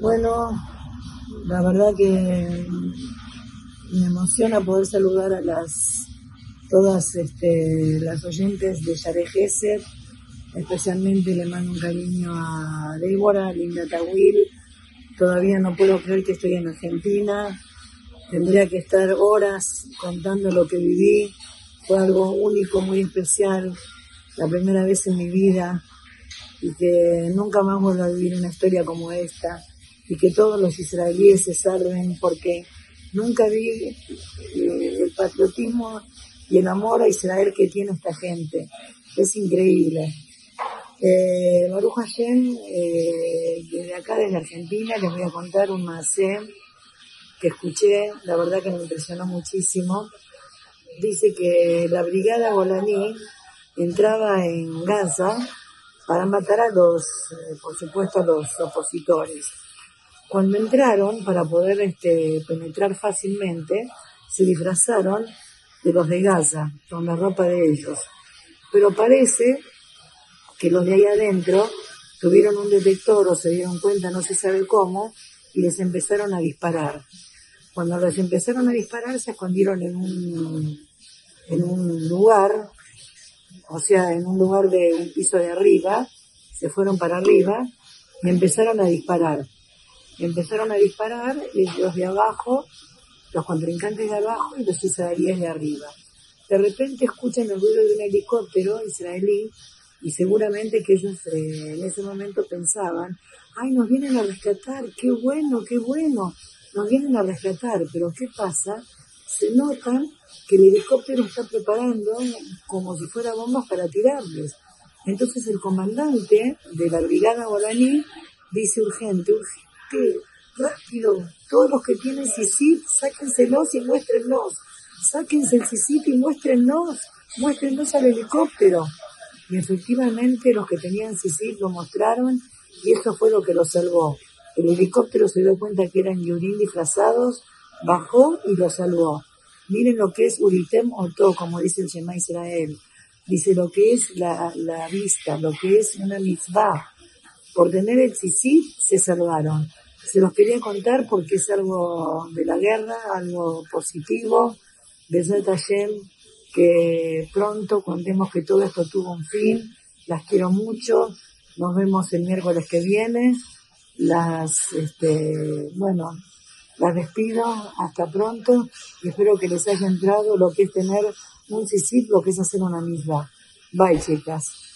Bueno, la verdad que me emociona poder saludar a las todas este, las oyentes de Yare. Especialmente le mando un cariño a Débora, Linda Tawil. Todavía no puedo creer que estoy en Argentina. Tendría que estar horas contando lo que viví. Fue algo único, muy especial. La primera vez en mi vida. Y que nunca más vuelvo a vivir una historia como esta y que todos los israelíes se salven porque nunca vi eh, el patriotismo y el amor a Israel que tiene esta gente. Es increíble. Eh, Baruch Hashem, eh, desde acá, desde Argentina, les voy a contar un macé que escuché, la verdad que me impresionó muchísimo. Dice que la brigada Golani entraba en Gaza para matar a los, eh, por supuesto, a los opositores. Cuando entraron, para poder este, penetrar fácilmente, se disfrazaron de los de Gaza, con la ropa de ellos. Pero parece que los de ahí adentro tuvieron un detector o se dieron cuenta, no se sabe cómo, y les empezaron a disparar. Cuando les empezaron a disparar, se escondieron en un, en un lugar, o sea, en un lugar de un piso de arriba, se fueron para arriba y empezaron a disparar empezaron a disparar los de abajo, los contrincantes de abajo y los israelíes de arriba. De repente escuchan el ruido de un helicóptero israelí y seguramente que ellos eh, en ese momento pensaban, ay, nos vienen a rescatar, qué bueno, qué bueno, nos vienen a rescatar, pero ¿qué pasa? Se notan que el helicóptero está preparando como si fuera bombas para tirarles. Entonces el comandante de la brigada guaraní dice urgente, urgente rápido, todos los que tienen CICIP, sáquenselos y muéstrenlos. Sáquense el CICIP y muéstrenlos, muéstrenlos al helicóptero. Y efectivamente los que tenían CICIP lo mostraron y eso fue lo que los salvó. El helicóptero se dio cuenta que eran Yurín disfrazados, bajó y lo salvó. Miren lo que es Uritem Oto, como dice el Shema Israel. Dice lo que es la, vista, lo que es una mitzvah. Por tener el CICIP se salvaron. Se los quería contar porque es algo de la guerra, algo positivo. de Hashem, que pronto contemos que todo esto tuvo un fin. Las quiero mucho. Nos vemos el miércoles que viene. Las, este, bueno, las despido. Hasta pronto. Y espero que les haya entrado lo que es tener un CICIP, lo que es hacer una misma. Bye, chicas.